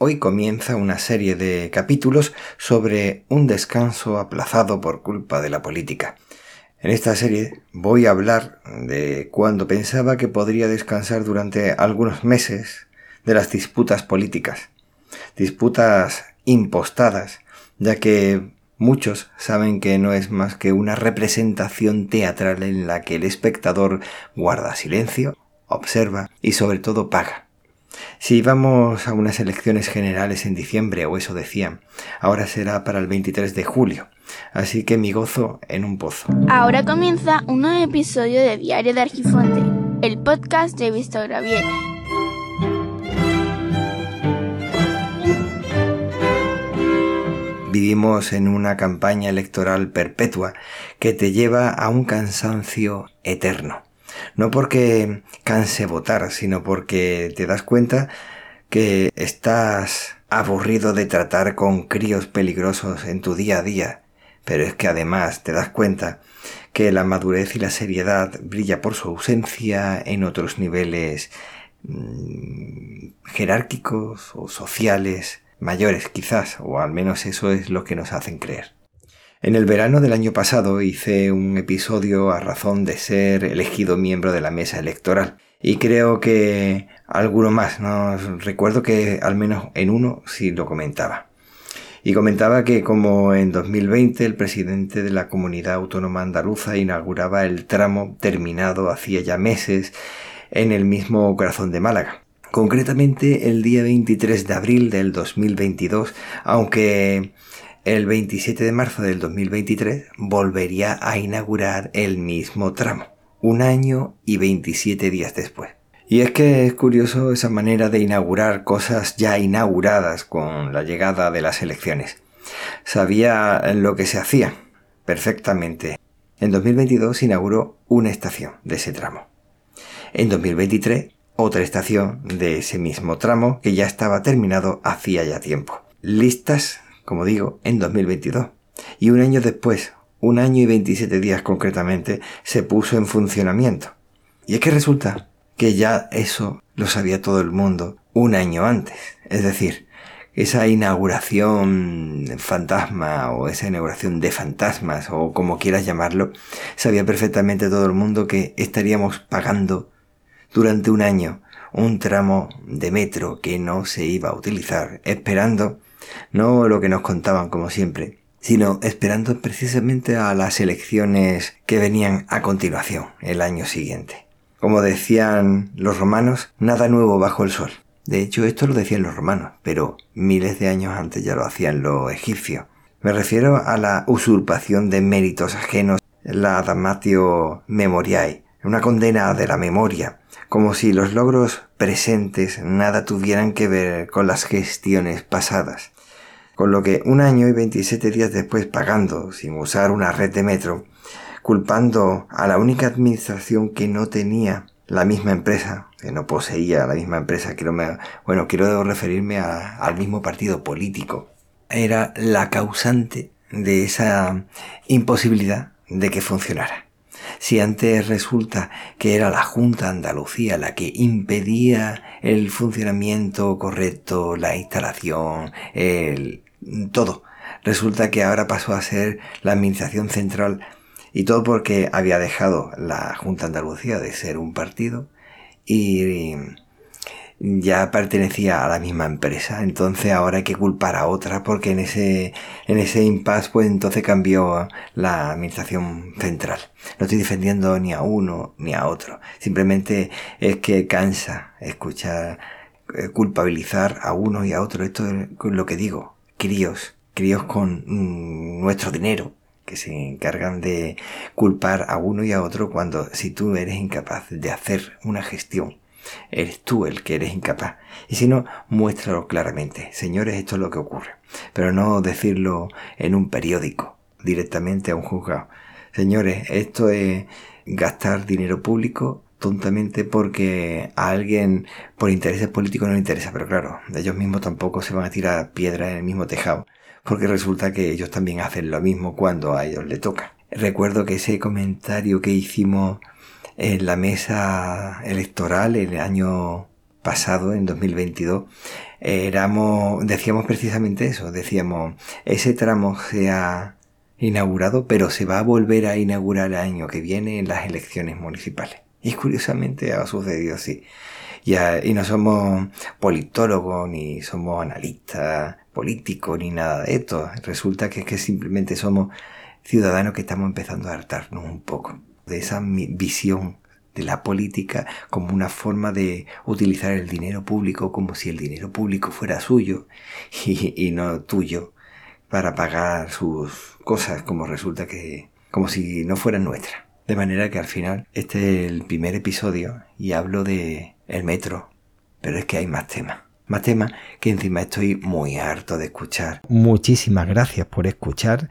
Hoy comienza una serie de capítulos sobre un descanso aplazado por culpa de la política. En esta serie voy a hablar de cuando pensaba que podría descansar durante algunos meses de las disputas políticas. Disputas impostadas, ya que muchos saben que no es más que una representación teatral en la que el espectador guarda silencio, observa y sobre todo paga. Si vamos a unas elecciones generales en diciembre, o eso decían, ahora será para el 23 de julio, así que mi gozo en un pozo. Ahora comienza un nuevo episodio de Diario de Argifonte, el podcast de Víctor Gravier. Vivimos en una campaña electoral perpetua que te lleva a un cansancio eterno. No porque canse votar, sino porque te das cuenta que estás aburrido de tratar con críos peligrosos en tu día a día. Pero es que además te das cuenta que la madurez y la seriedad brilla por su ausencia en otros niveles mm, jerárquicos o sociales mayores quizás, o al menos eso es lo que nos hacen creer. En el verano del año pasado hice un episodio a razón de ser elegido miembro de la mesa electoral. Y creo que alguno más, no recuerdo que al menos en uno sí lo comentaba. Y comentaba que como en 2020 el presidente de la comunidad autónoma andaluza inauguraba el tramo terminado hacía ya meses en el mismo corazón de Málaga. Concretamente el día 23 de abril del 2022, aunque el 27 de marzo del 2023 volvería a inaugurar el mismo tramo, un año y 27 días después. Y es que es curioso esa manera de inaugurar cosas ya inauguradas con la llegada de las elecciones. Sabía lo que se hacía perfectamente. En 2022 se inauguró una estación de ese tramo. En 2023 otra estación de ese mismo tramo que ya estaba terminado hacía ya tiempo. Listas como digo, en 2022. Y un año después, un año y 27 días concretamente, se puso en funcionamiento. Y es que resulta que ya eso lo sabía todo el mundo un año antes. Es decir, esa inauguración fantasma o esa inauguración de fantasmas o como quieras llamarlo, sabía perfectamente todo el mundo que estaríamos pagando durante un año un tramo de metro que no se iba a utilizar, esperando no lo que nos contaban como siempre, sino esperando precisamente a las elecciones que venían a continuación, el año siguiente. Como decían los romanos, nada nuevo bajo el sol. De hecho, esto lo decían los romanos, pero miles de años antes ya lo hacían los egipcios. Me refiero a la usurpación de méritos ajenos, la damatio memoriae, una condena de la memoria, como si los logros presentes nada tuvieran que ver con las gestiones pasadas. Con lo que un año y 27 días después pagando sin usar una red de metro, culpando a la única administración que no tenía la misma empresa, que no poseía la misma empresa, quiero bueno, quiero referirme al mismo partido político, era la causante de esa imposibilidad de que funcionara. Si antes resulta que era la Junta Andalucía la que impedía el funcionamiento correcto, la instalación, el, todo. Resulta que ahora pasó a ser la Administración Central y todo porque había dejado la Junta Andalucía de ser un partido y ya pertenecía a la misma empresa. Entonces ahora hay que culpar a otra porque en ese, en ese impasse pues entonces cambió la administración central. No estoy defendiendo ni a uno ni a otro. Simplemente es que cansa escuchar eh, culpabilizar a uno y a otro. Esto es lo que digo críos, críos con mm, nuestro dinero, que se encargan de culpar a uno y a otro cuando si tú eres incapaz de hacer una gestión, eres tú el que eres incapaz. Y si no, muéstralo claramente. Señores, esto es lo que ocurre. Pero no decirlo en un periódico, directamente a un juzgado. Señores, esto es gastar dinero público tontamente porque a alguien por intereses políticos no le interesa, pero claro, ellos mismos tampoco se van a tirar piedras en el mismo tejado, porque resulta que ellos también hacen lo mismo cuando a ellos le toca. Recuerdo que ese comentario que hicimos en la mesa electoral el año pasado, en 2022, éramos, decíamos precisamente eso, decíamos, ese tramo se ha inaugurado, pero se va a volver a inaugurar el año que viene en las elecciones municipales. Y curiosamente ha sucedido así. y no somos politólogos, ni somos analistas políticos, ni nada de esto. Resulta que es que simplemente somos ciudadanos que estamos empezando a hartarnos un poco de esa visión de la política como una forma de utilizar el dinero público como si el dinero público fuera suyo y, no tuyo para pagar sus cosas como resulta que como si no fueran nuestras. De manera que al final este es el primer episodio y hablo de el metro, pero es que hay más temas. Más temas que encima estoy muy harto de escuchar. Muchísimas gracias por escuchar